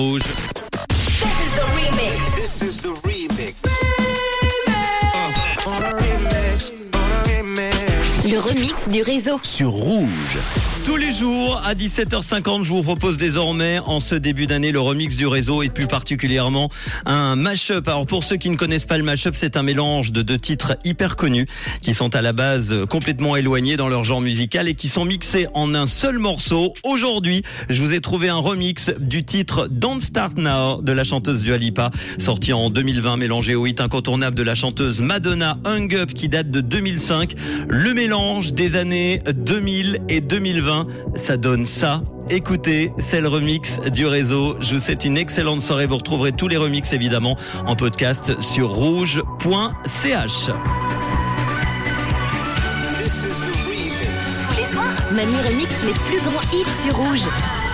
Rouge. Le remix du réseau. sur Rouge. Tous les jours à 17h50, je vous propose désormais en ce début d'année le remix du réseau et plus particulièrement un mash-up. Alors pour ceux qui ne connaissent pas le mash-up, c'est un mélange de deux titres hyper connus qui sont à la base complètement éloignés dans leur genre musical et qui sont mixés en un seul morceau. Aujourd'hui, je vous ai trouvé un remix du titre Don't Start Now de la chanteuse Dua Lipa, sorti en 2020, mélangé au hit incontournable de la chanteuse Madonna Hung Up qui date de 2005. Le mélange des années 2000 et 2020, ça donne ça. Écoutez, c'est le remix du réseau. Je vous souhaite une excellente soirée. Vous retrouverez tous les remixes évidemment en podcast sur rouge.ch. Les les plus grands hits sur rouge.